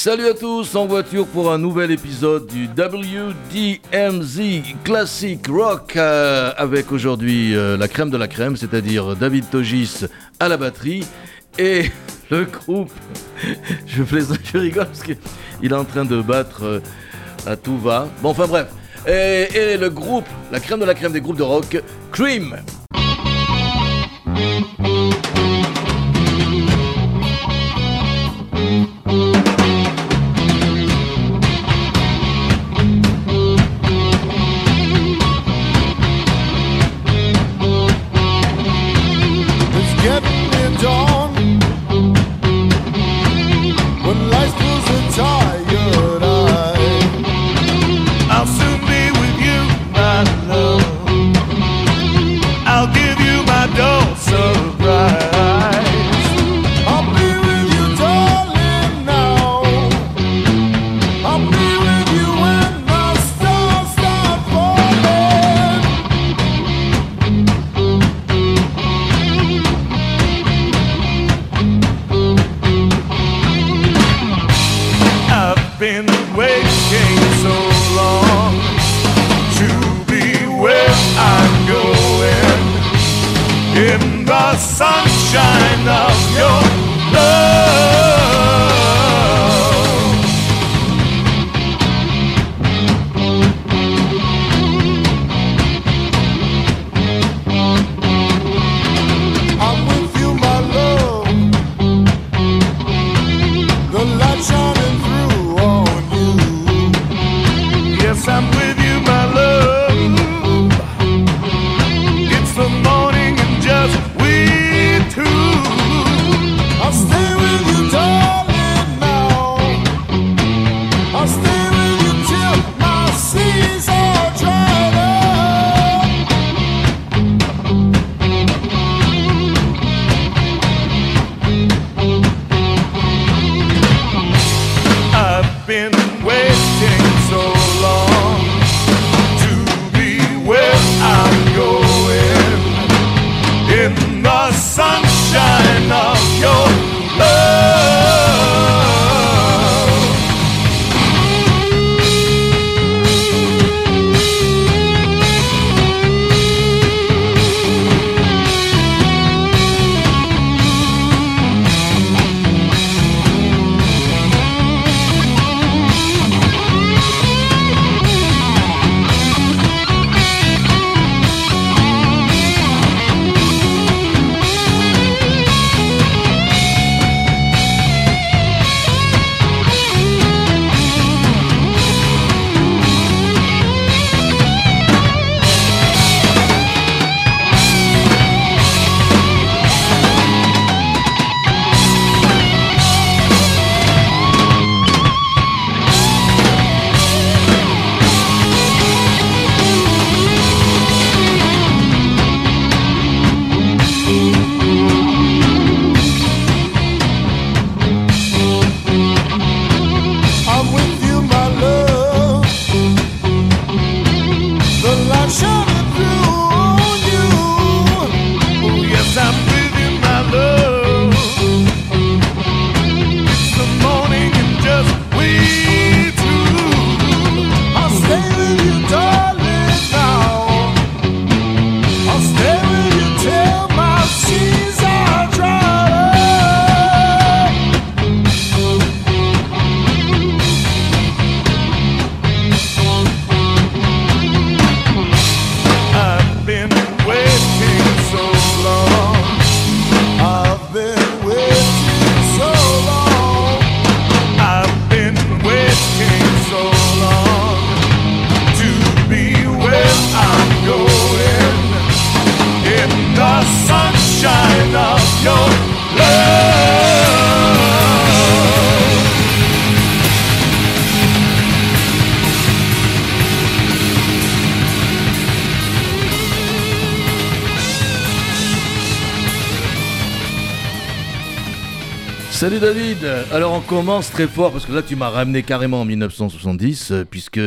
Salut à tous en voiture pour un nouvel épisode du WDMZ Classic Rock euh, avec aujourd'hui euh, la crème de la crème, c'est-à-dire David Togis à la batterie et le groupe. Je, plaisante, je rigole parce qu'il est en train de battre euh, à tout va. Bon, enfin bref. Et, et le groupe, la crème de la crème des groupes de rock, Cream. Been waiting so long to be where I'm going. In the sunshine of your On commence très fort parce que là tu m'as ramené carrément en 1970 euh, puisque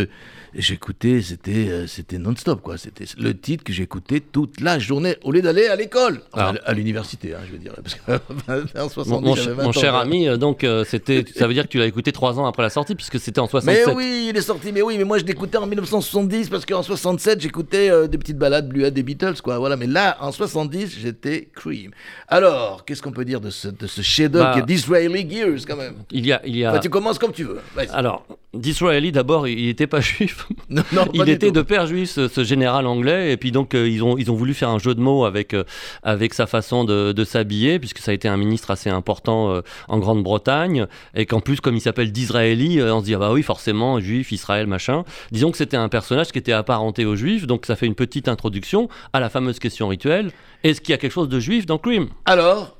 j'écoutais, c'était euh, c'était non-stop quoi. C'était le titre que j'écoutais toute la journée au lieu d'aller à l'école, Enfin, à l'université, hein, je veux dire. Parce que en 70, Mon, mon j'avais ch- 20 mon ans, cher ami, euh, donc euh, c'était, ça veut dire que tu l'as écouté trois ans après la sortie, puisque c'était en Mais 67. oui, il est sorti, mais oui, mais moi je l'écoutais en 1970 parce qu'en 67 j'écoutais euh, des petites balades bluettes des Beatles, quoi. Voilà, mais là en 70 j'étais Cream. Alors, qu'est-ce qu'on peut dire de ce, de ce chef-d'œuvre Bah. Disraeli Gears quand même? Il y a, il y a. Enfin, Tu commences comme tu veux. Vas-y. Alors, Disraeli, d'abord, il n'était pas juif. Non, non, pas il était de père juif, ce, ce général anglais, et puis donc euh, ils, ont, ils ont voulu faire un jeu de mots avec, euh, avec sa façon de, de s'habiller, puisque ça a été un ministre assez important euh, en Grande-Bretagne, et qu'en plus, comme il s'appelle Disraeli, euh, on se dit, ah bah oui, forcément, juif, Israël, machin. Disons que c'était un personnage qui était apparenté aux juifs, donc ça fait une petite introduction à la fameuse question rituelle. Est-ce qu'il y a quelque chose de juif dans Cream? Alors,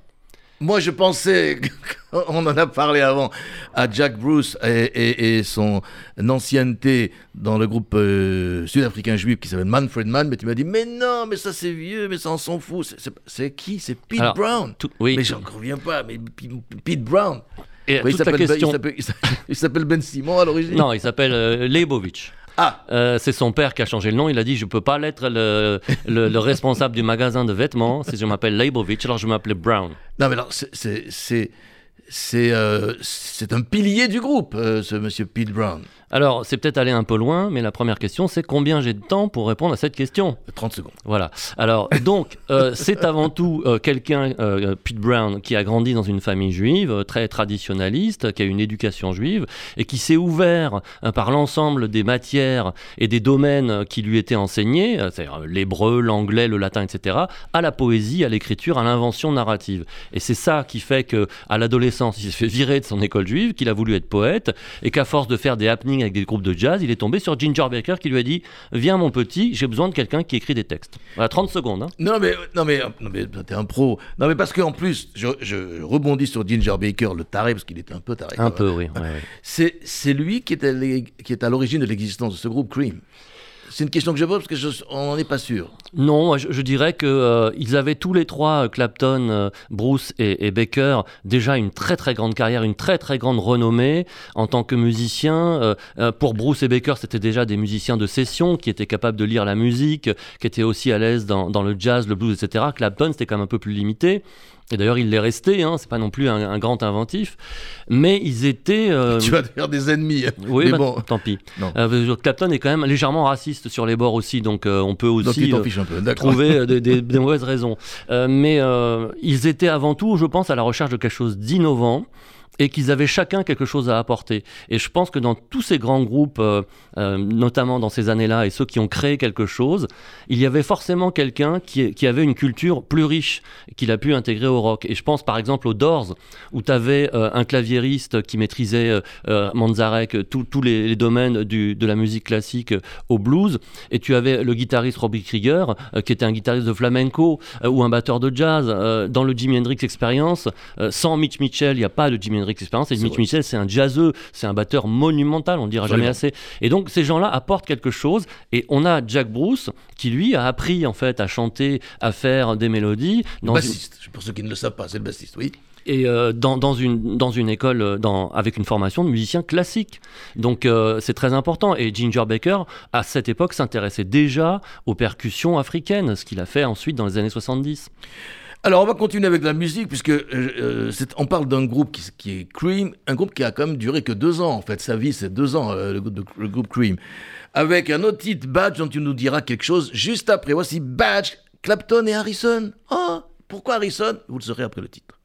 moi je pensais, on en a parlé avant, à Jack Bruce et, et- et son ancienneté dans le groupe euh, sud-africain juif qui s'appelle Manfred Mann, mais tu m'as dit, mais non, mais ça c'est vieux, mais ça on s'en fout. C'est- qui? C'est Pete Alors, Brown. Tout- oui. Mais j'en reviens pas, mais Pete Brown. Et il la s'appelle Ben- question. il s'appelle Ben Simon à l'origine Non, il s'appelle euh, Leibovitch. Ah, Euh, c'est son père qui a changé le nom. Il a dit Je peux pas l'être le, le, le responsable du magasin de vêtements si je m'appelle Leibovitch, alors je m'appelais Brown. non mais alors, c'est- c'est- euh, un pilier du groupe, euh, ce monsieur Pete Brown. Alors, c'est peut-être aller un peu loin, mais la première question, c'est combien j'ai de temps pour répondre à cette question? 30 secondes. Voilà. Alors, donc, euh, c'est avant tout euh, quelqu'un, Pete Brown, qui a grandi dans une famille juive, très traditionnaliste, qui a une éducation juive, et qui s'est ouvert par l'ensemble des matières et des domaines qui lui étaient enseignés, c'est-à-dire l'hébreu, l'anglais, le latin, etc., à la poésie, à l'écriture, à l'invention narrative. Et c'est ça qui fait que, à l'adolescence, il s'est fait virer de son école juive, qu'il a voulu être poète, et qu'à force de faire des happenings avec des groupes de jazz, il est tombé sur Ginger Baker qui lui a dit Viens, mon petit, j'ai besoin de quelqu'un qui écrit des textes. Voilà, 30 secondes. hein. Non mais non mais non mais t'es un pro. Non mais parce qu'en plus je, je rebondis sur Ginger Baker le taré parce qu'il était un peu taré. Un peu, oui. ouais, ouais. C'est lui qui est à l'origine de l'existence de ce groupe Cream. C'est une question que je pose parce que je, on n'en est pas sûr. Non, je, dirais que euh, ils avaient tous les trois, euh, Clapton, euh, Bruce et, Baker, déjà une très très grande carrière, une très très grande renommée en tant que musiciens. Pour Bruce et Baker, c'était déjà des musiciens de session qui étaient capables de lire la musique, qui étaient aussi à l'aise dans, dans le jazz, le blues, etc. Clapton, c'était quand même un peu plus limité. Et d'ailleurs, il l'est resté, hein, c'est pas non plus un, un grand inventif. Mais ils étaient. euh, Tu vas faire des ennemis. oui, mais bah, bon. tant pis. Euh, Clapton est quand même légèrement raciste sur les bords aussi, donc euh, on peut aussi euh, peu. Trouver des, des- des mauvaises raisons. Mais ils étaient avant tout, je pense, à la recherche de quelque chose d'innovant et qu'ils avaient chacun quelque chose à apporter. Et je pense que dans tous ces grands groupes, euh, euh, notamment dans ces années-là, et ceux qui ont créé quelque chose, il y avait forcément quelqu'un qui, avait une culture plus riche, qu'il a pu intégrer au rock. Et je pense par exemple aux Doors, où tu avais un claviériste qui maîtrisait euh, euh, Manzarek, euh, tous les, domaines de la musique classique euh, au blues, et tu avais le guitariste Robbie Krieger, euh, qui était un guitariste de flamenco, euh, ou un batteur de jazz. Euh, dans le Jimi Hendrix Experience, euh, sans Mitch Mitchell, il n'y a pas de Jimi Et C'est Mitch vrai. Mitchell, c'est un jazzeux, c'est un batteur monumental, on ne dira jamais assez. Et donc ces gens-là apportent quelque chose, et on a Jack Bruce, qui lui a appris en fait à chanter, à faire des mélodies. dans Bassiste. Pour ceux qui ne le savent pas, c'est le bassiste, oui. et euh, dans, dans, une, dans une école euh, dans, avec une formation de musicien classique. Donc euh, c'est très important. Et Ginger Baker, à cette époque, s'intéressait déjà aux percussions africaines, ce qu'il a fait ensuite dans les années 70. Alors, on va continuer avec la musique, puisque euh, euh, on parle d'un groupe qui, est Cream, un groupe qui a quand même duré que deux ans, en fait. Sa vie, c'est deux ans, euh, le, le groupe Cream. Avec un autre titre, Badge, dont tu nous diras quelque chose juste après. Voici Badge, Clapton et Harrison. Oh, pourquoi Harrison? Vous le saurez après le titre.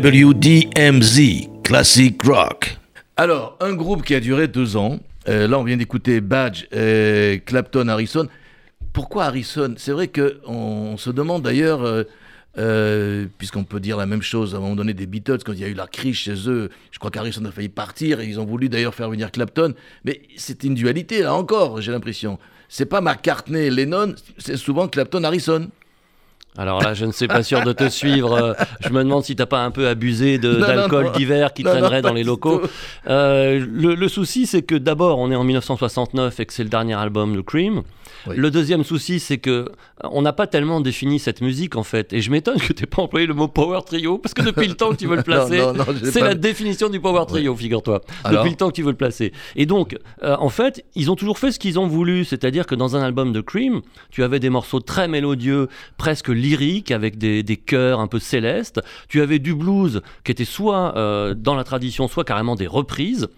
WDMZ, Classic Rock. Alors, un groupe qui a duré deux ans. Euh, là, on vient d'écouter Badge, et Clapton, Harrison. Pourquoi Harrison? C'est vrai qu'on on se demande d'ailleurs, euh, euh, puisqu'on peut dire la même chose à un moment donné des Beatles, quand il y a eu la crise chez eux, je crois qu'Harrison a failli partir et ils ont voulu d'ailleurs faire venir Clapton. Mais c'est une dualité, là encore, j'ai l'impression. C'est pas McCartney Lennon, c'est souvent Clapton, Harrison. Alors là, je ne suis pas sûr de te suivre. Je me demande si t'as pas un peu abusé d'alcool d'hiver qui Non, traînerait dans les locaux. Euh, le, le souci, c'est que d'abord, on est en 1969 et que c'est le dernier album de Cream. Oui. Le deuxième souci, c'est que euh, on n'a pas tellement défini cette musique en fait. Et je m'étonne que tu pas employé le mot power trio parce que depuis le temps que tu veux le placer, c'est pas- la définition du power trio, figure-toi. Depuis le temps que tu veux le placer. Et donc, euh, en fait, ils ont toujours fait ce qu'ils ont voulu, c'est-à-dire que dans un album de Cream, tu avais des morceaux très mélodieux, presque lyriques, avec des, des chœurs un peu célestes. Tu avais du blues qui était soit euh, dans la tradition, soit carrément des reprises.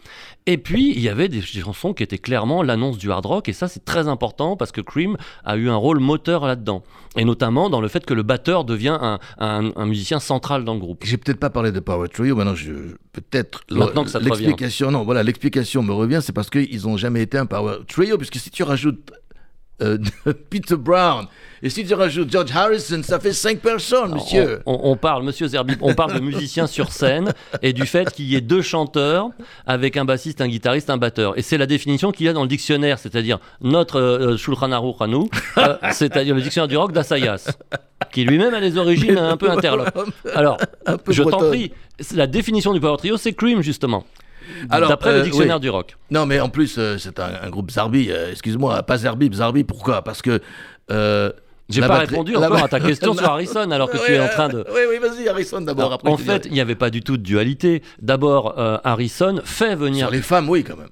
Et puis, il y avait des chansons qui étaient clairement l'annonce du hard rock, et ça, c'est très important parce que Cream a eu un rôle moteur là-dedans. Et notamment dans le fait que le batteur devient un, un- un musicien central dans le groupe. J'ai peut-être pas parlé de Power Trio, maintenant je peut-être Maintenant que ça te l'explication non voilà l'explication me revient c'est parce qu'ils ont jamais été un Power Trio puisque si tu rajoutes euh, Peter Brown et si tu rajoutes George Harrison ça fait cinq personnes monsieur. On, on- on parle, monsieur Zerbi, on parle de musiciens sur scène et du fait qu'il y ait deux chanteurs avec un bassiste, un guitariste, un batteur. Et c'est la définition qu'il y a dans le dictionnaire, c'est-à-dire notre euh, Shulchan Aruch à nous, euh, c'est-à-dire le dictionnaire du rock d'Assayas, qui lui-même a des origines un peu interlopes. Alors, Un peu je t'en prie, la définition du power trio, c'est Cream justement. Alors, D'après euh, le dictionnaire oui. du rock. Non mais en plus euh, c'est un, un groupe Zarbi euh, excuse-moi pas Zarbi Zarbi pourquoi? Parce que euh, J'ai pas batterie- répondu encore à ta question sur. Harrison alors que tu es en euh, train de. Oui oui vas-y Harrison d'abord en fait, il n'y avait pas du tout de dualité. D'abord, euh, Harrison fait venir sur les femmes oui quand même.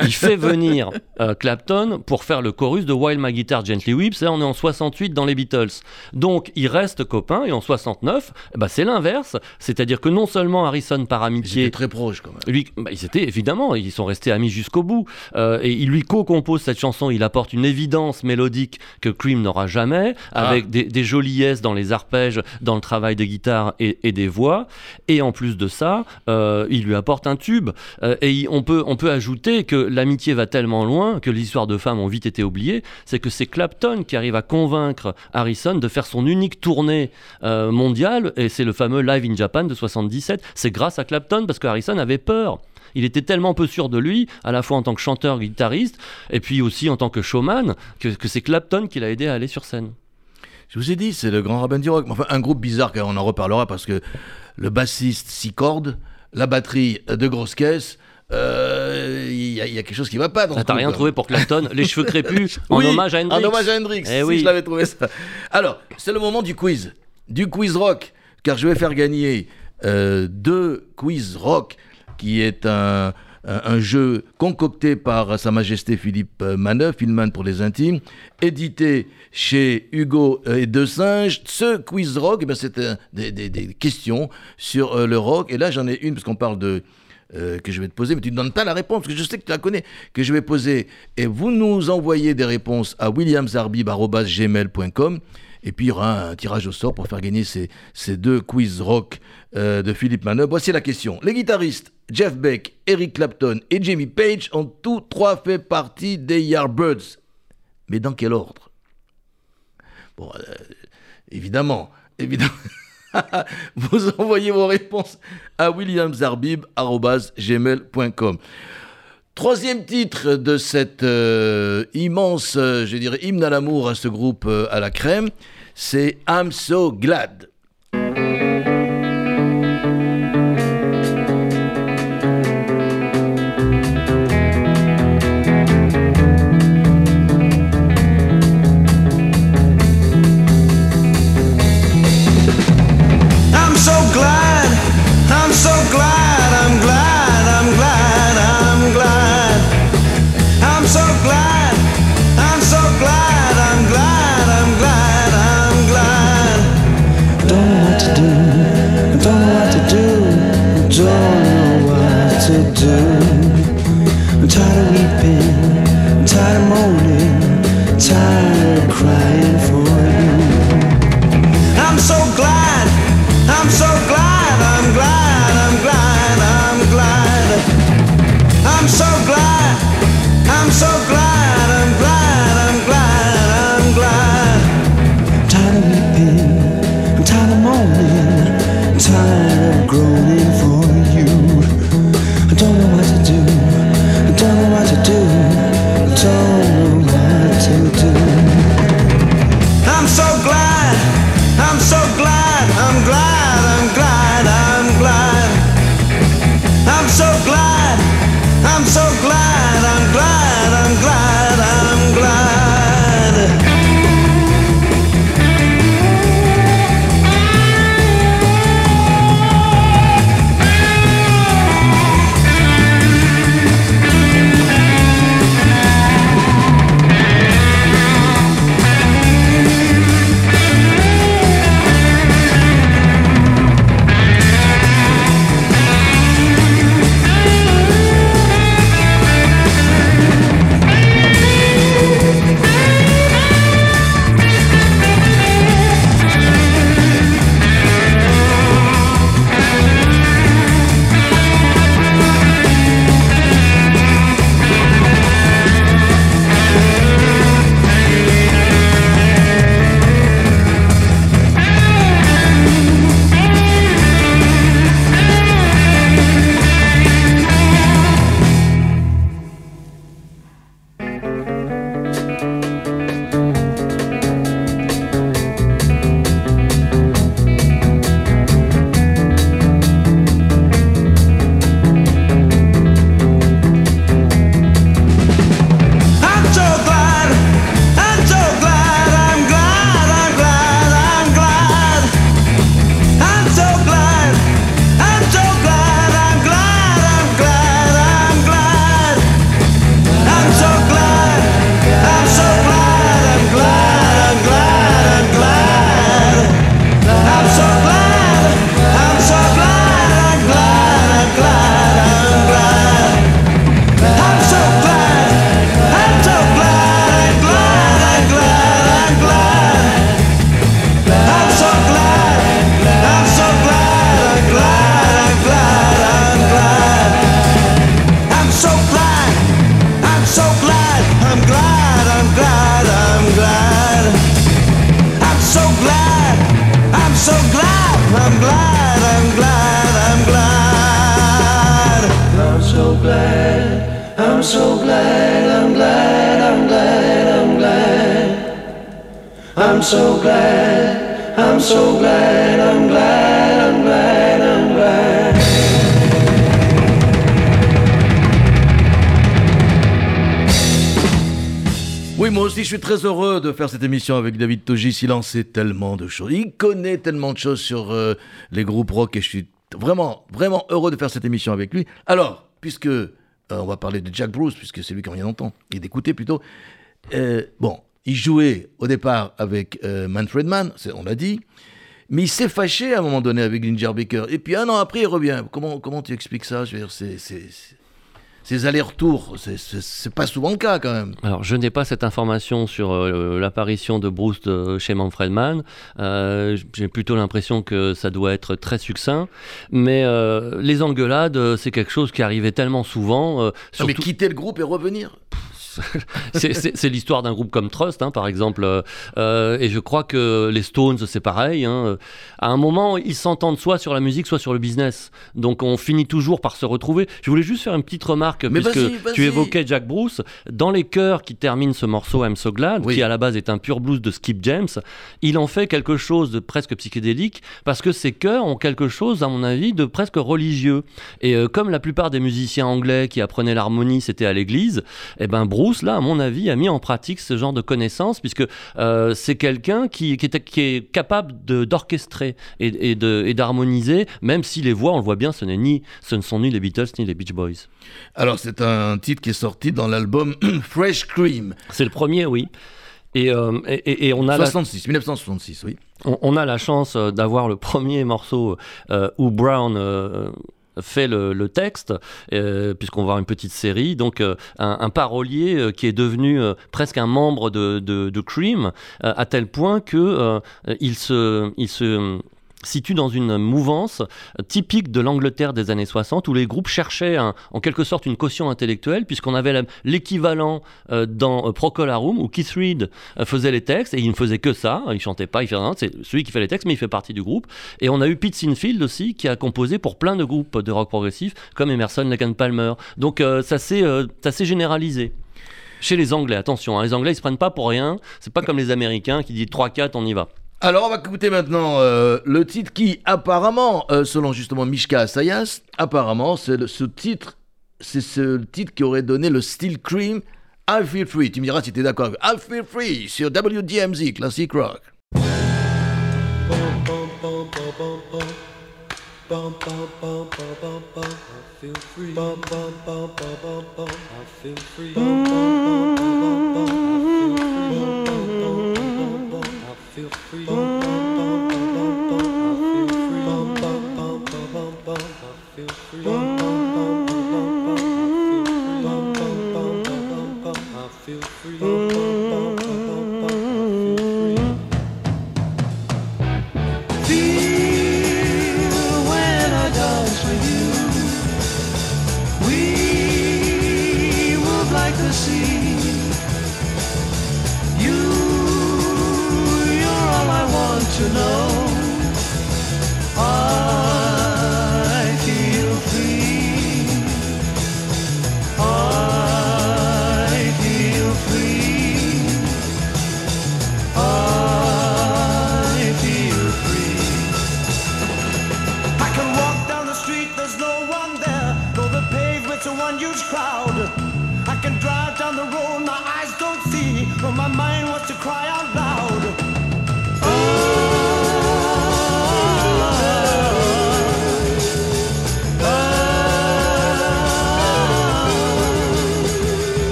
Il fait venir euh, Clapton pour faire le chorus de While My Guitar Gently Weeps. Et on est en 68 dans les Beatles. Donc, ils restent copains. Et en 69, eh ben, c'est l'inverse. C'est-à-dire que non seulement Harrison, par Ils amitié, étaient très proches quand même. lui, bah, ils étaient évidemment, ils sont restés amis jusqu'au bout. Euh, et il lui co-compose cette chanson. Il apporte une évidence mélodique que Cream n'aura jamais, Ah. avec des, des joliesses dans les arpèges, dans le travail des guitares et, et des voix. Et en plus de ça, euh, il lui apporte un tube. Et il- on peut, on peut ajouter que l'amitié va tellement loin que les histoires de femmes ont vite été oubliées. C'est que c'est Clapton qui arrive à convaincre Harrison de faire son unique tournée euh, mondiale. Et c'est le fameux Live in Japan de 77. C'est grâce à Clapton parce que Harrison avait peur. Il était tellement peu sûr de lui, à la fois en tant que chanteur, guitariste, et puis aussi en tant que showman, que, que c'est Clapton qui l'a aidé à aller sur scène. Je vous ai dit, c'est le grand rabbin du rock. Enfin, un groupe bizarre, on en reparlera parce que le bassiste, six cordes, la batterie, deux grosses caisses. euh, y, a- y a quelque chose qui va pas dans Ça ce t'a rien trouvé pour Clapton Les cheveux crépus, en Oui, hommage à Hendrix En hommage à Hendrix. Eh si oui. je l'avais trouvé ça. Alors, c'est le moment du quiz. Du quiz rock. Car je vais faire gagner euh, deux quiz rock, qui est un, un, un jeu concocté par Sa Majesté Philippe euh, Manœuvre, Filman pour les intimes, édité chez Hugo euh, et De Singe. Ce quiz rock, eh ben, c'est euh, des, des- des questions sur euh, le rock. Et là, j'en ai une, parce qu'on parle de euh, que je vais te poser, mais tu ne donnes pas la réponse, parce que je sais que tu la connais, que je vais poser. Et vous nous envoyez des réponses à williamsarbib.gmail.com. Et puis il y aura un tirage au sort pour faire gagner ces, ces deux quiz rock euh, de Philippe Manœuvre. Voici la question. Les guitaristes Jeff Beck, Eric Clapton et Jimmy Page ont tous trois fait partie des Yardbirds. Mais dans quel ordre? Bon, euh, évidemment, évidemment. vous envoyez vos réponses à williamsarbib.gmail.com. Troisième titre de cette euh, immense, euh, je dirais, hymne à l'amour à ce groupe euh, à la crème, c'est I'm So Glad. I'm so glad, I'm so glad, I'm glad, I'm glad, I'm glad. Oui, moi aussi, je suis très heureux de faire cette émission avec David Togis. Il en sait tellement de choses. Il connaît tellement de choses sur euh, les groupes rock et je suis vraiment, vraiment heureux de faire cette émission avec lui. Alors, puisque euh, on va parler de Jack Bruce, puisque c'est lui qui en vient d'entendre, et d'écouter plutôt. Euh, bon, il jouait au départ avec euh, Manfred Mann, on l'a dit, mais il s'est fâché à un moment donné avec Ginger Baker. Et puis un an après, il revient. Comment, comment tu expliques ça? Je veux dire, c'est, c'est- c'est- ces allers-retours, c'est, pas souvent le cas quand même. Alors, je n'ai pas cette information sur euh, l'apparition de Bruce de- chez Manfred Mann. Euh, J'ai plutôt l'impression que ça doit être très succinct. Mais euh, les engueulades, euh, c'est quelque chose qui arrivait tellement souvent. euh, Non, mais surtout- quitter le groupe et revenir? c'est l'histoire d'un groupe comme Trust, hein, par exemple. euh, euh, et je crois que les Stones, c'est pareil. hein. À un moment, ils s'entendent soit sur la musique, soit sur le business. Donc on finit toujours par se retrouver. Je voulais juste faire une petite remarque, Mais puisque tu évoquais Jack Bruce. Dans les chœurs qui terminent ce morceau I'm So Glad, Oui. qui à la base est un pur blues de Skip James, il en fait quelque chose de presque psychédélique, parce que ces chœurs ont quelque chose, à mon avis, de presque religieux. Et euh, comme la plupart des musiciens anglais qui apprenaient l'harmonie, c'était à l'église, eh ben Bruce, là, à mon avis, a mis en pratique ce genre de connaissances, puisque euh, c'est quelqu'un qui, qui, est, qui est capable d'orchestrer et, d'harmoniser, même si les voix, on le voit bien, ce, n'est ni, ce ne sont ni les Beatles ni les Beach Boys. Alors, c'est un titre qui est sorti dans l'album Fresh Cream, C'est le premier, oui. Et, euh, et- on a la, 66, 1966, oui. on, on a la chance euh, d'avoir le premier morceau euh, où Brown euh, fait le, texte, euh, puisqu'on va voir une petite série, donc euh, un, parolier euh, qui est devenu presque un membre de, de, Cream, à tel point que il se, il se situe dans une mouvance typique de l'Angleterre des années 60 où les groupes cherchaient en quelque sorte une caution intellectuelle puisqu'on avait l'équivalent euh, dans euh, Procol Harum où Keith Reed euh, faisait les textes et il ne faisait que ça, il chantait pas, il fait rien, c'est celui qui fait les textes mais il fait partie du groupe. Et on a eu Pete Sinfield aussi qui a composé pour plein de groupes de rock progressif comme Emerson, Lake Palmer. Donc ça s'est euh, ça s'est généralisé chez les Anglais, attention, hein, les Anglais ils se prennent pas pour rien, c'est pas comme les Américains qui disent 3-4 on y va. Alors, on va écouter maintenant euh, le titre qui, apparemment, euh, selon justement Mishka Asayas, apparemment, c'est le- ce titre, c'est ce titre qui aurait donné le style Cream, I Feel Free. Tu me diras si tu es d'accord I Feel Free sur WDMZ, Classic Rock. Feel feel free.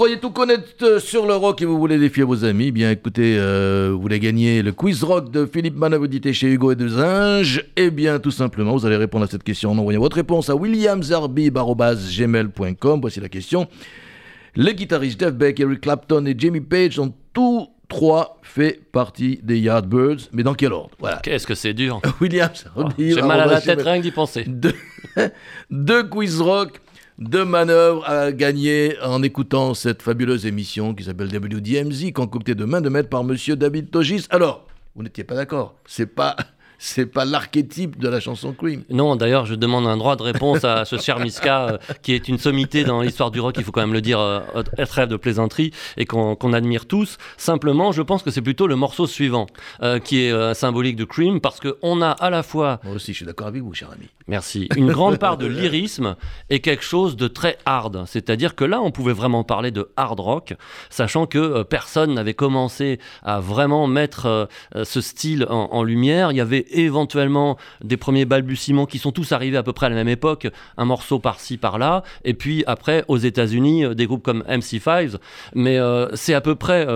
Croyez tout connaître euh, sur le rock et vous voulez défier vos amis Bien écoutez, euh, vous voulez gagner le quiz rock de Philippe Manœuvre édité chez Hugo et deux Zinges Eh bien, tout simplement, vous allez répondre à cette question en envoyant votre réponse à williamsarbib.com. Voici la question. Les guitaristes Jeff Beck, Eric Clapton et Jimmy Page ont tous trois fait partie des Yardbirds, mais dans quel ordre? Voilà. Qu'est-ce que c'est dur. William Oh, J'ai mal à la tête rien que d'y penser. deux, deux quiz rock, deux manœuvres à gagner en écoutant cette fabuleuse émission qui s'appelle WDMZ, concoctée de main de maître par monsieur David Togis. Alors, vous n'étiez pas d'accord C'est pas, c'est pas l'archétype de la chanson Cream. Non, d'ailleurs, je demande un droit de réponse à ce cher Miska, euh, qui est une sommité dans l'histoire du rock, il faut quand même le dire, euh, trêve de plaisanterie, et qu'on admire tous. Simplement, je pense que c'est plutôt le morceau suivant, euh, qui est euh, symbolique de Cream, parce qu'on a à la fois Moi aussi, je suis d'accord avec vous, cher ami. Merci. Une grande part de lyrisme et quelque chose de très hard. C'est-à-dire que là, on pouvait vraiment parler de hard rock, sachant que personne n'avait commencé à vraiment mettre ce style en, en lumière. Il y avait éventuellement des premiers balbutiements qui sont tous arrivés à peu près à la même époque, un morceau par-ci, par-là, et puis après, aux États-Unis, euh, des groupes comme MC5, mais euh, c'est à peu près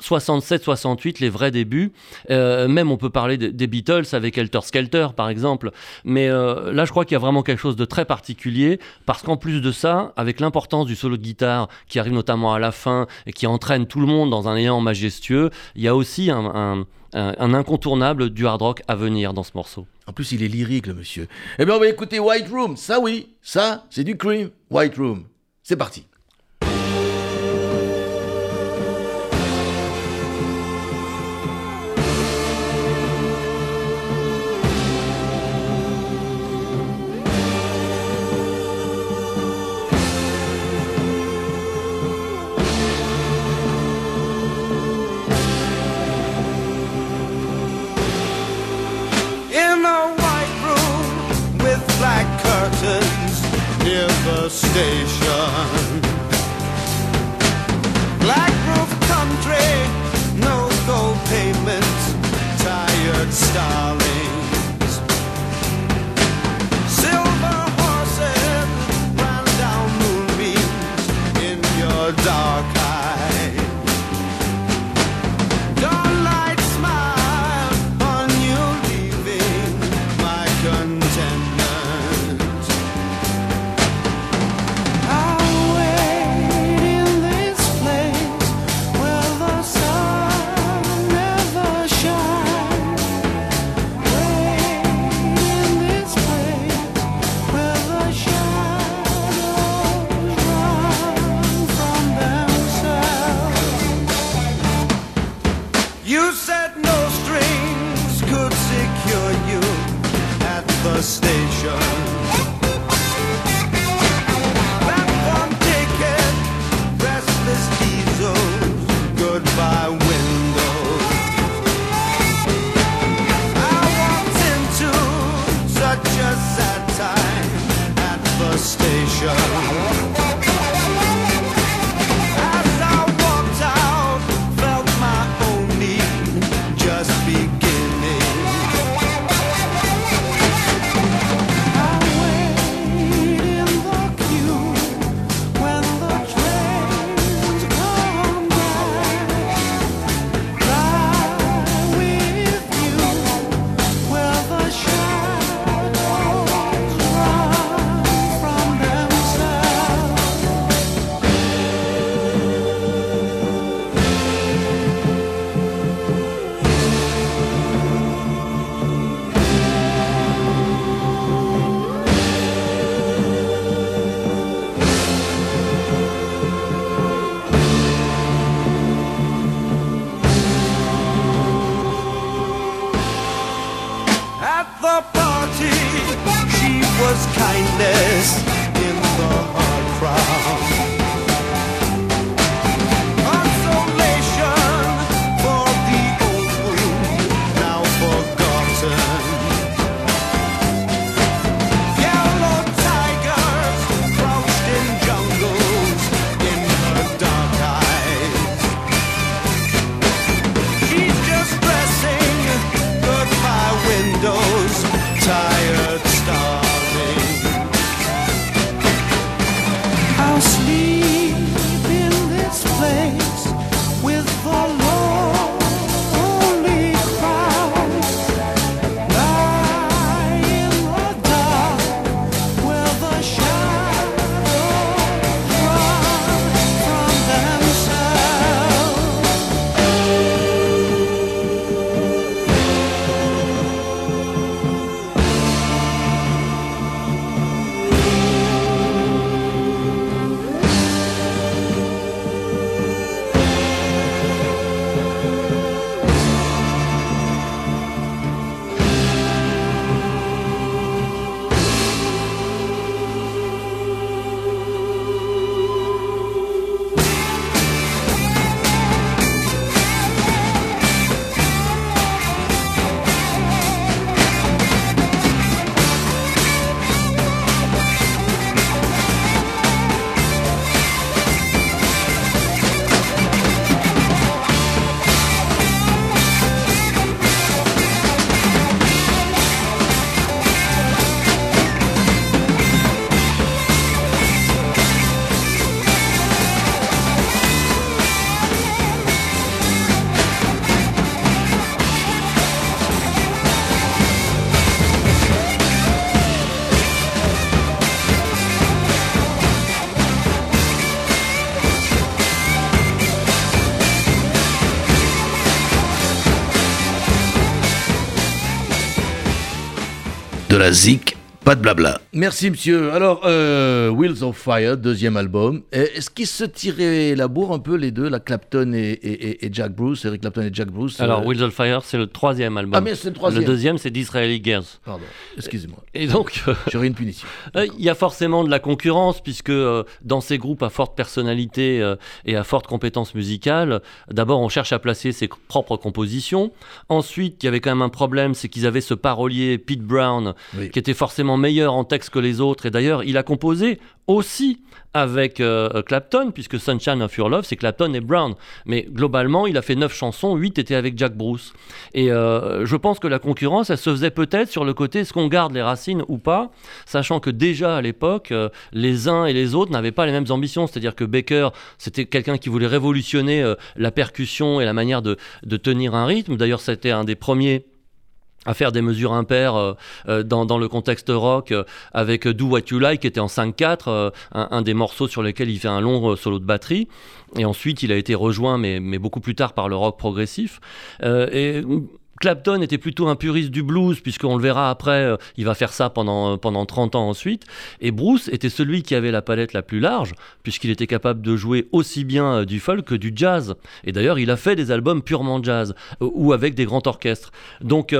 67-68 les vrais débuts. Euh, même on peut parler de- des Beatles avec Helter Skelter, par exemple. Mais euh, là, je crois qu'il y a vraiment quelque chose de très particulier, parce qu'en plus de ça, avec l'importance du solo de guitare qui arrive notamment à la fin et qui entraîne tout le monde dans un élan majestueux, il y a aussi un- un- incontournable du hard rock à venir dans ce morceau. En plus, il est lyrique, le monsieur. Eh bien, on va écouter White Room. Ça, oui, ça, c'est du Cream. White Room. C'est parti. Secure you at the station. De la zik, pas de blabla. Merci monsieur. Alors, euh, Wheels of Fire, deuxième album. Est-ce qu'ils se tiraient la bourre un peu les deux, la Clapton et, et- et- et Jack Bruce, Eric Clapton et Jack Bruce Alors, euh, Wheels of Fire, c'est le troisième album. Ah mais c'est le troisième. deuxième, c'est Disraeli Gears. Pardon, excusez-moi. Et donc, euh, J'aurais une punition. Euh, Il y a forcément de la concurrence puisque euh, dans ces groupes à forte personnalité euh, et à forte compétence musicale, d'abord on cherche à placer ses propres compositions. Ensuite, il y avait quand même un problème, c'est qu'ils avaient ce parolier Pete Brown Oui. qui était forcément meilleur en texte que les autres. Et d'ailleurs, il a composé aussi avec euh, Clapton puisque Sunshine of Your Love, c'est Clapton et Brown. Mais globalement, il a fait 9 chansons, 8 étaient avec Jack Bruce. Et euh, je pense que la concurrence, elle se faisait peut-être sur le côté est-ce qu'on garde les racines ou pas, sachant que déjà à l'époque, euh, les uns et les autres n'avaient pas les mêmes ambitions. C'est-à-dire que Baker, c'était quelqu'un qui voulait révolutionner la percussion et la manière de, de tenir un rythme. D'ailleurs, c'était un des premiers à faire des mesures impaires euh, euh, dans, le contexte rock euh, avec Do What You Like qui était en 5-4, euh, un, des morceaux sur lesquels il fait un long solo de batterie. Et ensuite, il a été rejoint, mais, mais beaucoup plus tard, par le rock progressif. Et Clapton était plutôt un puriste du blues, puisqu'on le verra après, euh, il va faire ça pendant, euh, pendant 30 ans ensuite. Et Bruce était celui qui avait la palette la plus large, puisqu'il était capable de jouer aussi bien euh, du folk que du jazz. Et d'ailleurs, il a fait des albums purement jazz, ou avec des grands orchestres. Donc,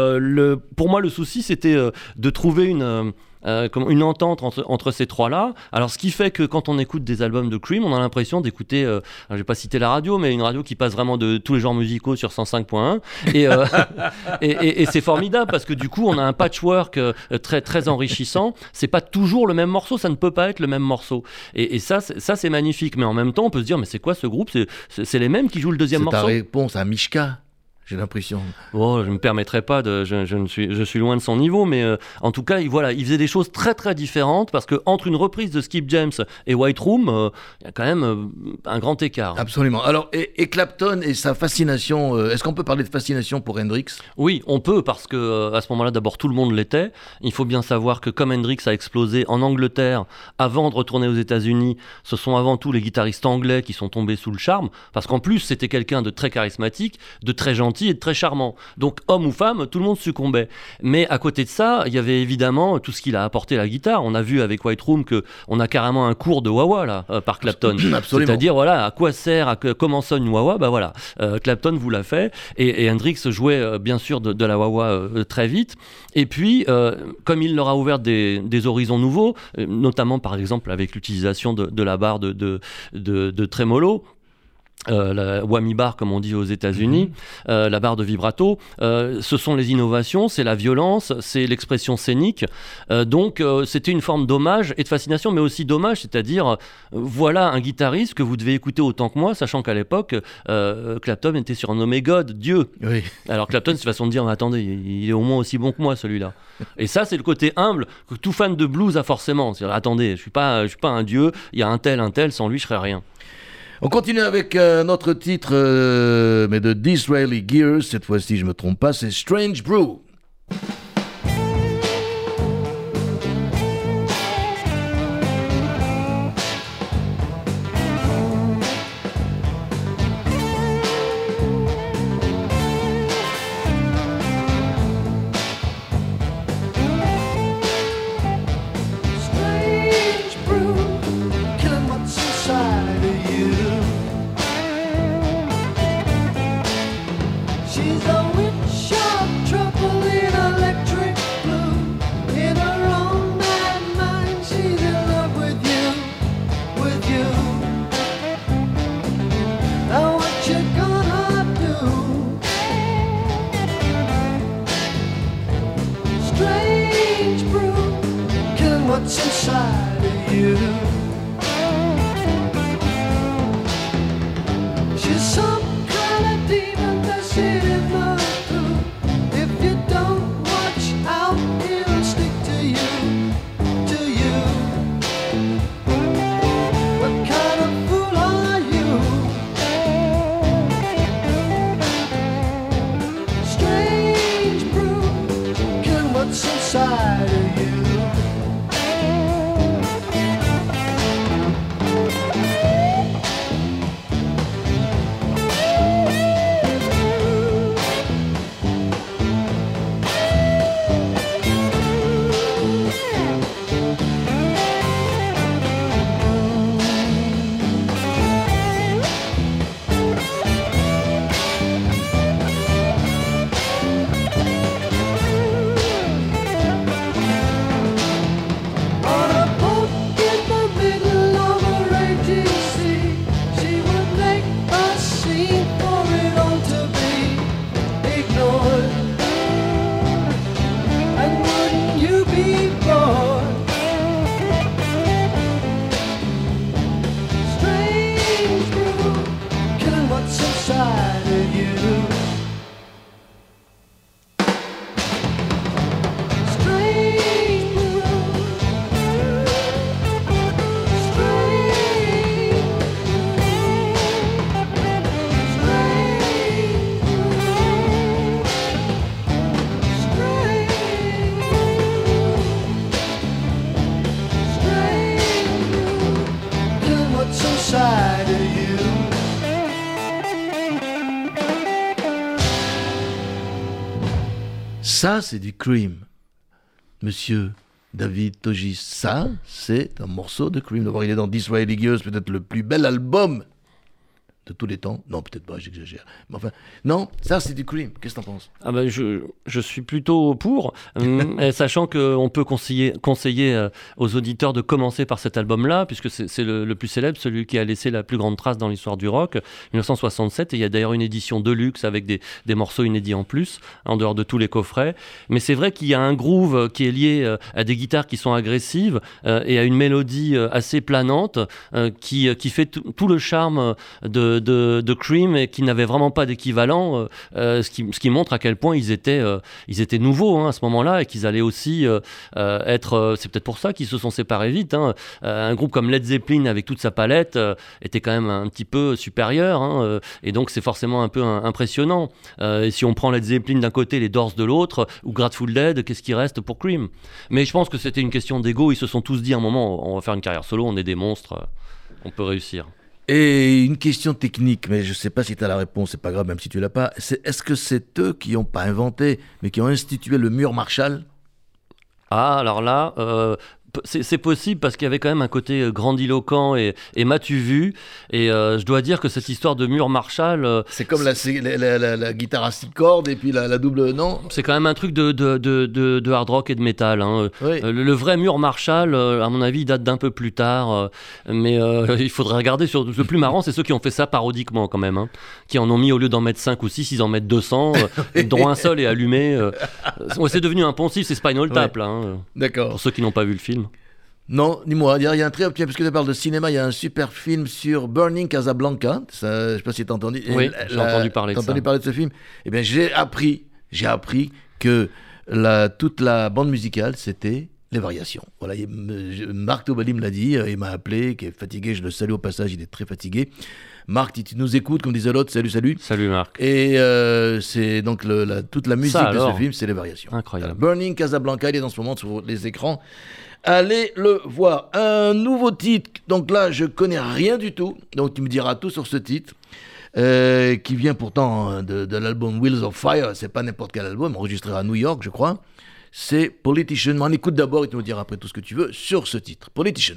pour moi, le souci, c'était de trouver une... euh, une entente entre, entre ces trois-là. Alors, ce qui fait que quand on écoute des albums de Cream, on a l'impression d'écouter, euh, je vais pas citer la radio, mais une radio qui passe vraiment de tous les genres musicaux sur 105.1. Et, euh, et, et- et c'est formidable parce que du coup, on a un patchwork euh, très, très enrichissant. C'est pas toujours le même morceau, ça ne peut pas être le même morceau. Et, ça, c'est- ça c'est magnifique. Mais en même temps, on peut se dire, mais c'est quoi ce groupe? C'est- les mêmes qui jouent le deuxième C'est ta morceau? réponse à Mishka, j'ai l'impression. Oh, je ne me permettrai pas de. Je, je ne suis, je suis loin de son niveau, mais euh, en tout cas, il, voilà, il faisait des choses très très différentes parce que entre une reprise de Skip James et White Room, euh, il y a quand même euh, un grand écart. Absolument. Alors, et, et Clapton et sa fascination, est-ce qu'on peut parler de fascination pour Hendrix? Oui, on peut parce que à ce moment-là, d'abord tout le monde l'était. Il faut bien savoir que comme Hendrix a explosé en Angleterre avant de retourner aux États-Unis, ce sont avant tout les guitaristes anglais qui sont tombés sous le charme parce qu'en plus c'était quelqu'un de très charismatique, de très gentil et de très charmant. Donc homme ou femme, tout le monde succombait. Mais à côté de ça, il y avait évidemment tout ce qu'il a apporté à la guitare. On a vu avec White Room que on a carrément un cours de wah-wah là euh, par Clapton. C'est-à-dire voilà à quoi sert, à que- comment sonne une wah-wah, bah voilà, euh, Clapton vous l'a fait et, et Hendrix jouait euh, bien sûr de, de la wah-wah très vite. Et puis comme il leur a ouvert des, des horizons nouveaux, notamment par exemple avec l'utilisation de, de la barre de, de, de, de trémolo. Euh, la whammy bar comme on dit aux États-Unis, euh, la barre de vibrato, euh, ce sont les innovations, c'est la violence, c'est l'expression scénique. Donc c'était une forme d'hommage et de fascination, mais aussi d'hommage, c'est-à-dire voilà un guitariste que vous devez écouter autant que moi, sachant qu'à l'époque Clapton était surnommé God, Dieu. Oui. Alors Clapton, c'est une façon de dire, mais attendez, il est au moins aussi bon que moi celui-là. Et ça, c'est le côté humble que tout fan de blues a forcément. C'est-à-dire, attendez, je suis pas, je suis pas un dieu. Il y a un tel, un tel, sans lui, je serais rien. On continue avec euh, notre titre, euh, mais de Disraeli Gears. Cette fois-ci, je me trompe pas, c'est Strange Brew. Ça, c'est du Cream. Monsieur David Togis, ça, c'est un morceau de Cream. D'abord, il est dans Disraeli Girls, peut-être le plus bel album de tous les temps. Non, peut-être pas, j'exagère. Mais enfin, non, ça, c'est du Cream. Qu'est-ce que t'en penses? Ah ben, je, je suis plutôt pour, et sachant qu'on peut conseiller, conseiller euh, aux auditeurs de commencer par cet album-là, puisque c'est le, le plus célèbre, celui qui a laissé la plus grande trace dans l'histoire du rock, 1967, et il y a d'ailleurs une édition de luxe avec des, des morceaux inédits en plus, en dehors de tous les coffrets. Mais c'est vrai qu'il y a un groove euh, qui est lié euh, à des guitares qui sont agressives euh, et à une mélodie euh, assez planante euh, qui, euh, qui fait tout le charme euh, de, de, Cream et qui n'avait vraiment pas d'équivalent, euh, euh, ce, qui, montre à quel point ils étaient, euh, ils étaient nouveaux hein, à ce moment-là et qu'ils allaient aussi être. c'est peut-être pour ça qu'ils se sont séparés vite. hein. Un groupe comme Led Zeppelin avec toute sa palette était quand même un petit peu supérieur hein, et donc c'est forcément un peu impressionnant. Et si on prend Led Zeppelin d'un côté, les Doors de l'autre, ou Grateful Dead, qu'est-ce qui reste pour Cream? Mais je pense que c'était une question d'ego. Ils se sont tous dit à un moment, on va faire une carrière solo, on est des monstres, on peut réussir. Et une question technique, mais je ne sais pas si tu as la réponse, c'est pas grave, même si tu l'as pas. C'est est-ce que c'est eux qui n'ont pas inventé, mais qui ont institué le mur Marshall? Ah, alors là, euh, c'est possible parce qu'il y avait quand même un côté euh, grandiloquent et, et m'as-tu vu Et euh, je dois dire que cette histoire de mur Marshall, euh, C'est comme la, la, la- la- la guitare à six cordes et puis la, double. Non? C'est quand même un truc de, de, de, de- de hard rock et de métal. hein. Oui. Le, le vrai mur Marshall, à mon avis, date d'un peu plus tard. mais euh, il faudrait regarder. Sur... Le plus marrant, c'est ceux qui ont fait ça parodiquement, quand même. hein, qui en ont mis, au lieu d'en mettre 5 ou 6, ils en mettent 200, euh, dont un seul est allumé. Ouais, c'est devenu un poncif, c'est Spinal Tap, là. hein, D'accord. pour ceux qui n'ont pas vu le film. Non, dis-moi, il y, a- il y a un très. Tiens, puisque tu parles de cinéma, il y a un super film sur Burning Casablanca. Ça, je sais pas si tu as entendu. Oui, j'ai entendu parler de t'as entendu ça. parler de ce film? Eh bien, j'ai appris, j'ai appris que la, toute la bande musicale, c'était les variations. Voilà, il- Marc Tobali me l'a dit, euh, il m'a appelé, qui est fatigué, je le salue au passage, il est très fatigué. Marc, tu nous écoutes, comme disait l'autre, salut, salut. Salut Marc. Et euh, c'est donc le- la- toute la musique Ça, de ce film, c'est les variations. Incroyable. Burning Casablanca, il est en ce moment sur les écrans. Allez le voir. Un nouveau titre. Donc là, je connais rien du tout. Donc tu me diras tout sur ce titre. euh, qui vient pourtant euh, de, l'album Wheels of Fire. C'est pas n'importe quel album, enregistré à New York, je crois. C'est Politician. On écoute d'abord et tu me diras après tout ce que tu veux sur ce titre. Politician.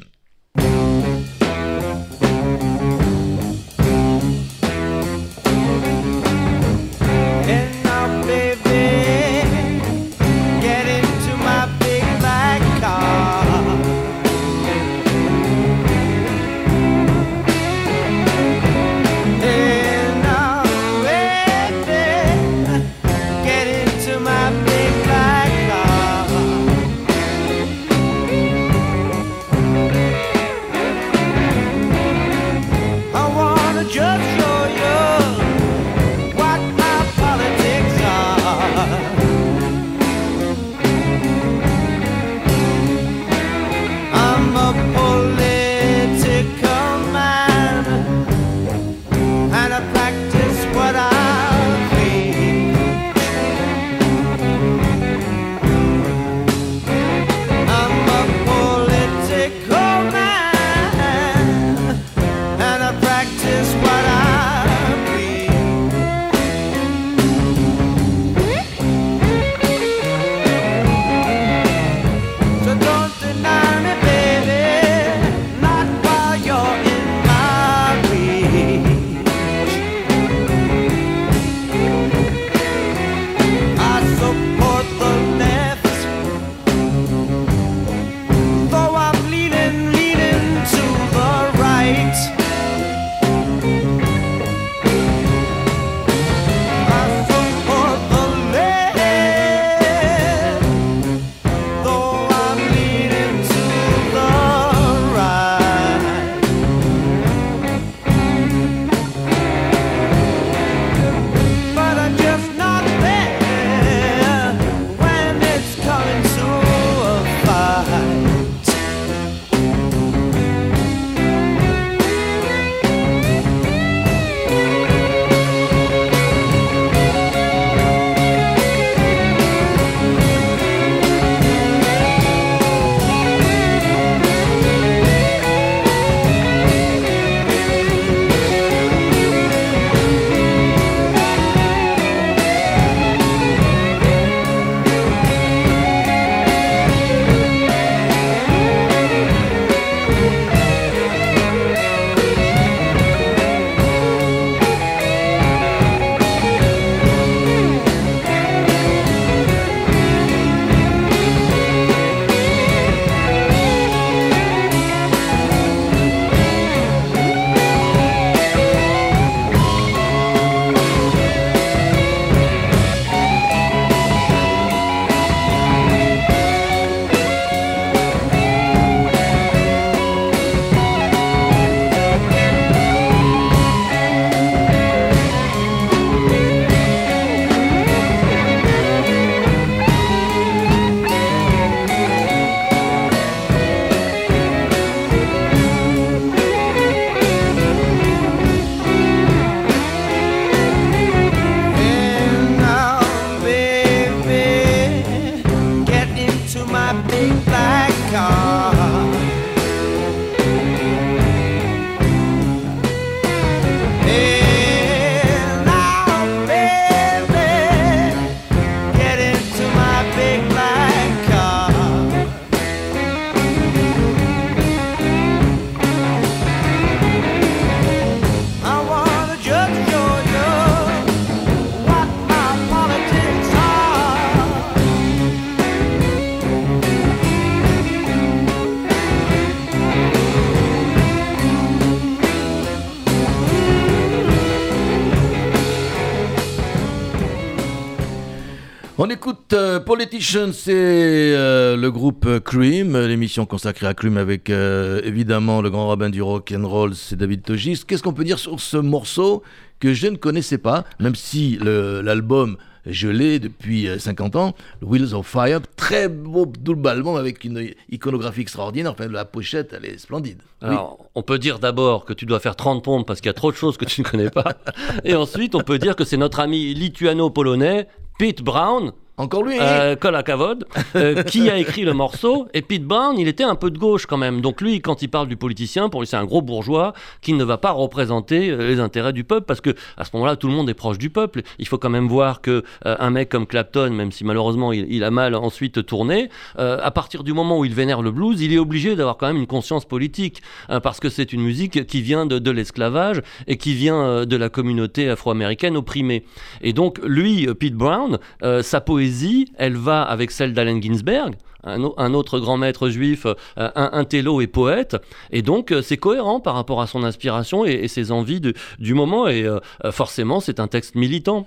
Écoute euh, Politician, c'est euh, le groupe euh, Cream, euh, l'émission consacrée à Cream avec euh, évidemment le grand rabbin du rock and roll, c'est David Togis. Qu'est-ce qu'on peut dire sur ce morceau que je ne connaissais pas, même si l'album je l'ai depuis euh, 50 ans, Wheels of Fire, très beau double album avec une iconographie extraordinaire. Enfin, la pochette, elle est splendide. Oui. Alors, on peut dire d'abord que tu dois faire 30 pompes parce qu'il y a trop de choses que tu ne connais pas. Et ensuite, on peut dire que c'est notre ami lituano-polonais, Pete Brown, Encore lui, euh, Cavode, euh, qui a écrit le morceau. Et Pete Brown, il était un peu de gauche quand même. Donc lui, quand il parle du politicien, pour lui, c'est un gros bourgeois qui ne va pas représenter euh, les intérêts du peuple parce que à ce moment-là, tout le monde est proche du peuple. Il faut quand même voir que euh, un mec comme Clapton, même si malheureusement il, il a mal ensuite tourné, à partir du moment où il vénère le blues, il est obligé d'avoir quand même une conscience politique hein, parce que c'est une musique qui vient de, de l'esclavage et qui vient de la communauté afro-américaine opprimée. Et donc lui, Pete Brown, sa poésie, elle va avec celle d'Allen Ginsberg. Un, au- un autre grand maître juif, euh, un, un télo et poète, et donc euh, c'est cohérent par rapport à son inspiration et, ses envies du moment, et euh, forcément c'est un texte militant.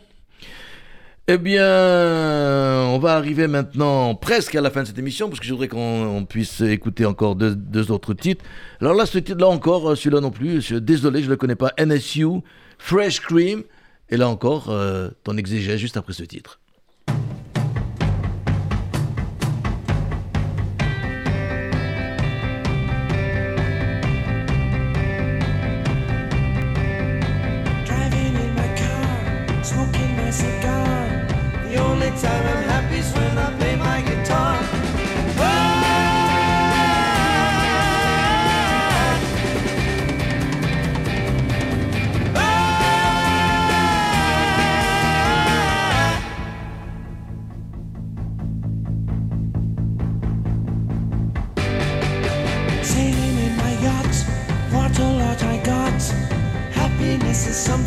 Eh bien, on va arriver maintenant presque à la fin de cette émission, parce que je voudrais qu'on on puisse écouter encore deux, autres titres. Alors là, ce titre-là encore, celui-là non plus, je, désolé, je ne le connais pas. NSU, Fresh Cream. Et là encore, euh, ton exégèse juste après ce titre.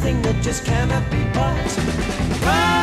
Something that just cannot be bought. I've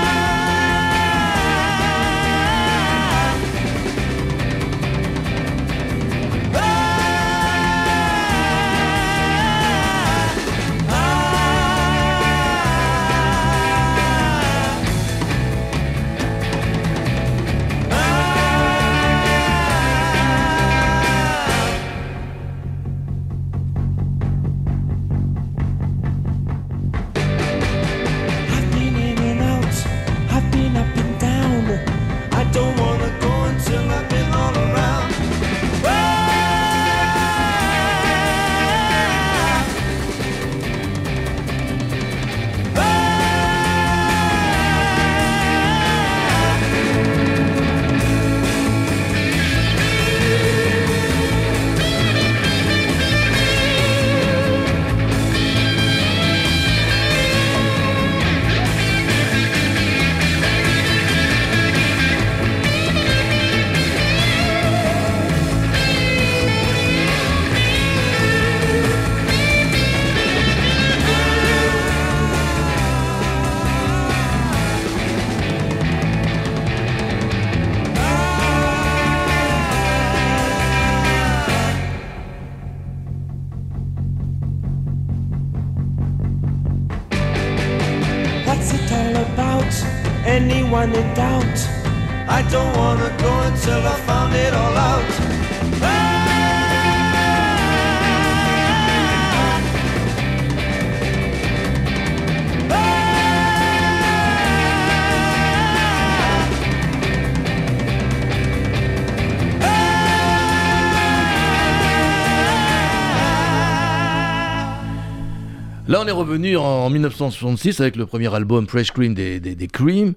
Revenu en 1966 avec le premier album Fresh Cream des Cream.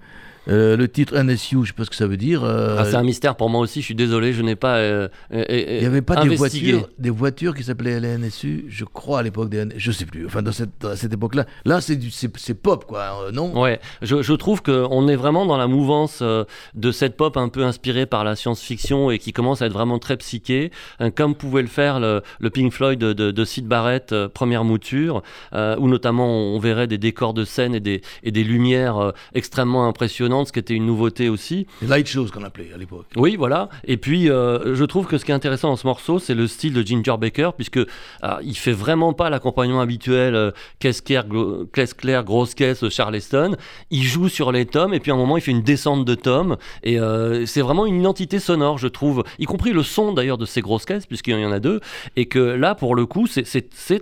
Euh, le titre NSU, je sais pas ce que ça veut dire. euh, Ah, c'est un mystère pour moi aussi, je suis désolé, je n'ai pas. euh, il n'y avait pas des voitures, des voitures qui s'appelaient la NSU, je crois à l'époque des N- je sais plus. Enfin, dans cette, époque-là, là, c'est pop, quoi, non? Ouais, je, je trouve qu'on est vraiment dans la mouvance de cette pop un peu inspirée par la science-fiction et qui commence à être vraiment très psyché, comme pouvait le faire le, le Pink Floyd de, de, de Sid Barrett, première mouture, où notamment on verrait des décors de scène et des, et des lumières extrêmement impressionnantes, ce qui était une nouveauté aussi. Les light shows qu'on appelait à l'époque. Oui, voilà. Et puis, euh, je trouve que ce qui est intéressant dans ce morceau, c'est le style de Ginger Baker, puisque ah, il fait vraiment pas l'accompagnement habituel, euh, caisse claire, caisse claire, grosse caisse, euh, Charleston. Il joue sur les tomes, et puis à un moment, il fait une descente de tomes. Et euh, c'est vraiment une identité sonore, je trouve, y compris le son d'ailleurs de ces grosses caisses, puisqu'il y en a deux. Et que là, pour le coup, c'est-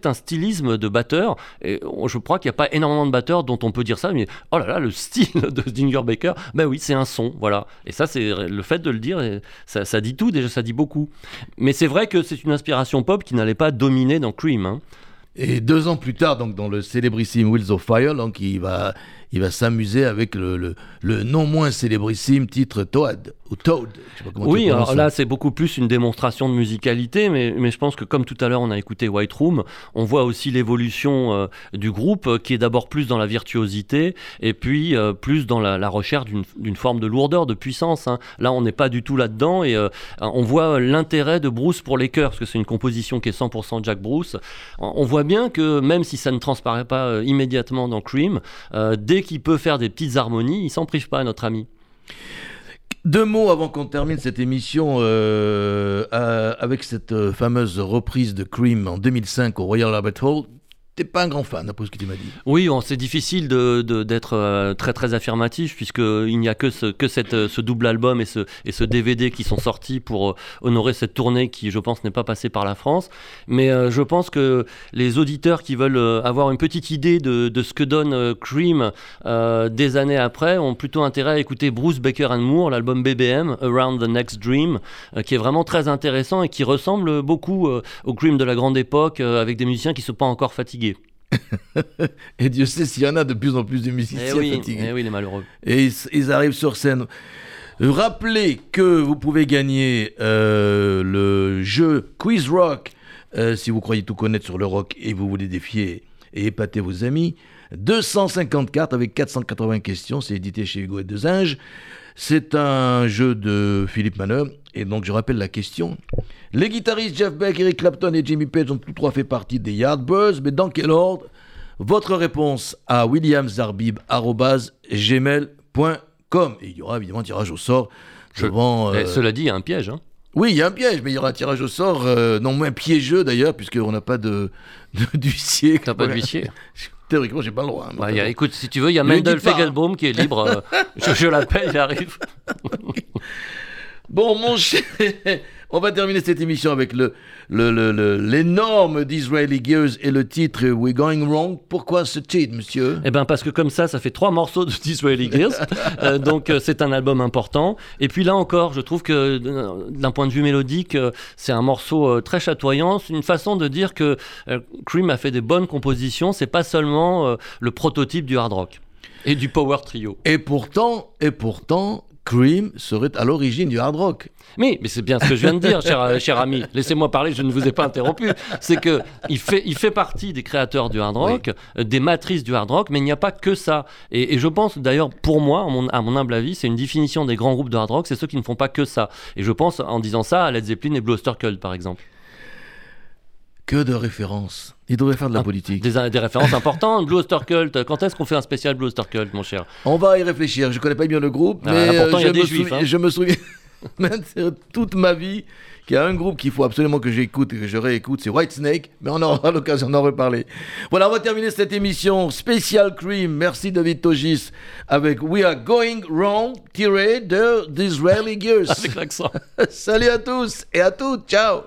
un stylisme de batteur. Et je crois qu'il n'y a pas énormément de batteurs dont on peut dire ça, mais oh là là, le style de Ginger Baker, ben oui, c'est un son, voilà. Et ça, c'est le fait de le dire, ça, dit tout, déjà, ça dit beaucoup. Mais c'est vrai que c'est une inspiration pop qui n'allait pas dominer dans Cream. hein. Et deux ans plus tard, donc dans le célébrissime Wheels of Fire, donc il va, il va s'amuser avec le, le, le non moins célébrissime titre Toad ou Toad. je sais pas comment tu Oui, alors là, c'est beaucoup plus une démonstration de musicalité, mais, mais je pense que comme tout à l'heure, on a écouté White Room, on voit aussi l'évolution euh, du groupe, euh, qui est d'abord plus dans la virtuosité, et puis euh, plus dans la, la recherche d'une forme de lourdeur, de puissance. hein. Là, on n'est pas du tout là-dedans, et on voit l'intérêt de Bruce pour les chœurs, parce que c'est une composition qui est 100% Jack Bruce. On voit bien que même si ça ne transparaît pas immédiatement dans Cream, euh, dès qu'il peut faire des petites harmonies, il s'en prive pas, notre ami. Deux mots avant qu'on termine cette émission euh, à- avec cette euh, fameuse reprise de Cream en 2005 au Royal Albert Hall. T'es pas un grand fan, d'après ce que tu m'as dit. Oui, c'est difficile de- de- d'être euh, très très affirmatif puisqu'il n'y a que, ce, que euh, ce double album et ce, DVD qui sont sortis pour euh, honorer cette tournée qui, je pense, n'est pas passée par la France. Mais euh, je pense que les auditeurs qui veulent euh, avoir une petite idée de, ce que donne euh, Cream euh, des années après ont plutôt intérêt à écouter Bruce Baker and Moore, l'album BBM, Around the Next Dream, euh, qui est vraiment très intéressant et qui ressemble beaucoup euh, au Cream de la grande époque euh, avec des musiciens qui ne sont pas encore fatigués. Et Dieu sait s'il y en a de plus en plus de musiciens Eh oui, fatigués. eh oui, les malheureux. Et ils, ils arrivent sur scène. Rappelez que vous pouvez gagner euh, le jeu Quiz Rock euh, si vous croyez tout connaître sur le rock et vous voulez défier et épater vos amis. 250 cartes avec 480 questions, c'est édité chez Hugo et Desinges. C'est un jeu de Philippe Manœuvre. Et donc je rappelle la question. Les guitaristes Jeff Beck, Eric Clapton et Jimmy Page ont tous trois fait partie des Yardbirds, mais dans quel ordre? Votre réponse à williamsarbib.gmail.com. Et il y aura évidemment un tirage au sort devant... Eh, euh, cela dit, il y a un piège. Hein. Oui, il y a un piège, mais il y aura un tirage au sort, euh, non moins piégeux d'ailleurs, puisqu'on n'a pas de, de- d'huissier. T'as pas de huissier Théoriquement, j'ai pas le droit. hein, Bah, y a- Écoute, si tu veux, il y a Mendel. Fegelbaum qui est libre. euh, je je l'appelle, il arrive. Bon, mon cher, on va terminer cette émission avec le, le- le- le- l'énorme d'Israeli Gears et le titre We're Going Wrong. Pourquoi ce titre, monsieur? Eh ben parce que comme ça, ça fait trois morceaux de Disraeli Gears, Euh, donc euh, c'est un album important. Et puis là encore, je trouve que euh, d'un point de vue mélodique, euh, c'est un morceau très chatoyant. C'est une façon de dire que Cream a fait des bonnes compositions. C'est pas seulement le prototype du hard rock et du power trio. Et pourtant, et pourtant, Cream serait à l'origine du hard rock. Mais, mais c'est bien ce que je viens de dire, cher, cher ami. Laissez-moi parler, je ne vous ai pas interrompu. C'est que il fait, il fait partie des créateurs du hard rock, euh, des matrices du hard rock, mais il n'y a pas que ça. Et, et je pense d'ailleurs, pour moi, à mon, à mon humble avis, c'est une définition des grands groupes de hard rock, c'est ceux qui ne font pas que ça. Et je pense, en disant ça, à Led Zeppelin et Blue Oyster Cult, par exemple. Que de références. Il devrait faire de la politique. Des, des références importantes. Blue Oyster Cult, quand est-ce qu'on fait un spécial Blue Oyster Cult, mon cher On va y réfléchir. Je connais pas bien le groupe, Ah, mais pourtant, euh, il y a je, des me juifs, souviens- hein. je me souviens toute ma vie qu'il y a un groupe qu'il faut absolument que j'écoute et que je réécoute, c'est Whitesnake, mais on aura l'occasion d'en reparler. Voilà, on va terminer cette émission spéciale Cream. Merci David Togis avec We Are Going Wrong, tiré de d'Israeli Gears. Avec l'accent. Salut à tous et à toutes, ciao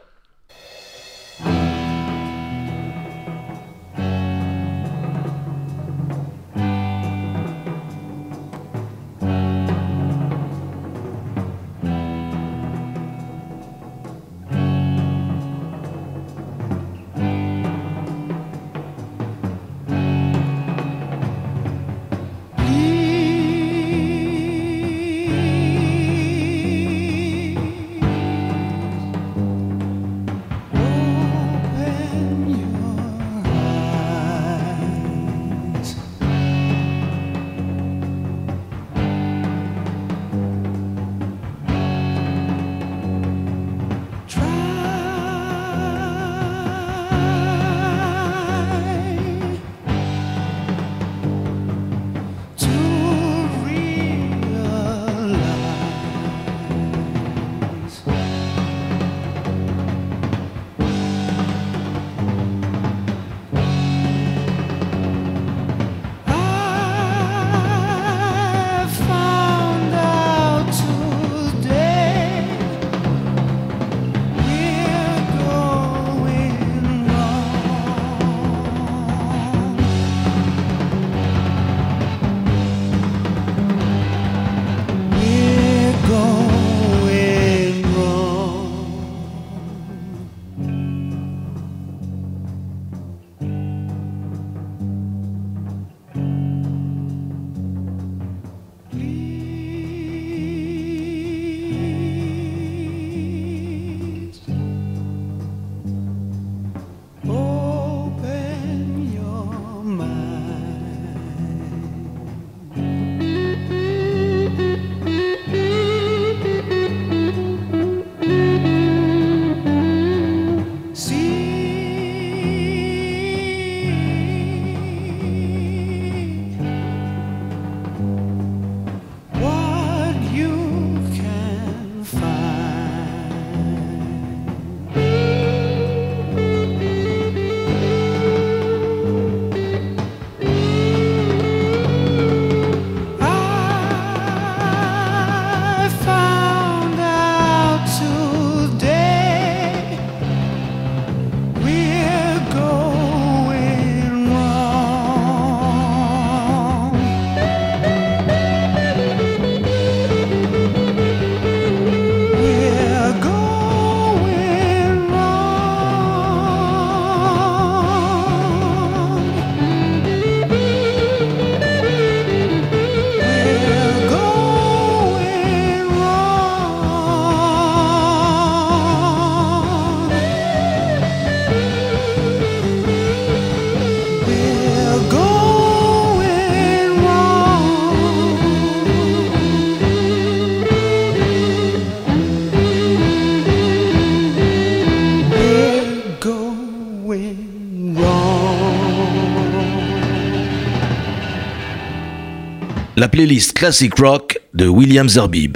la playlist Classic Rock de William Zerbib.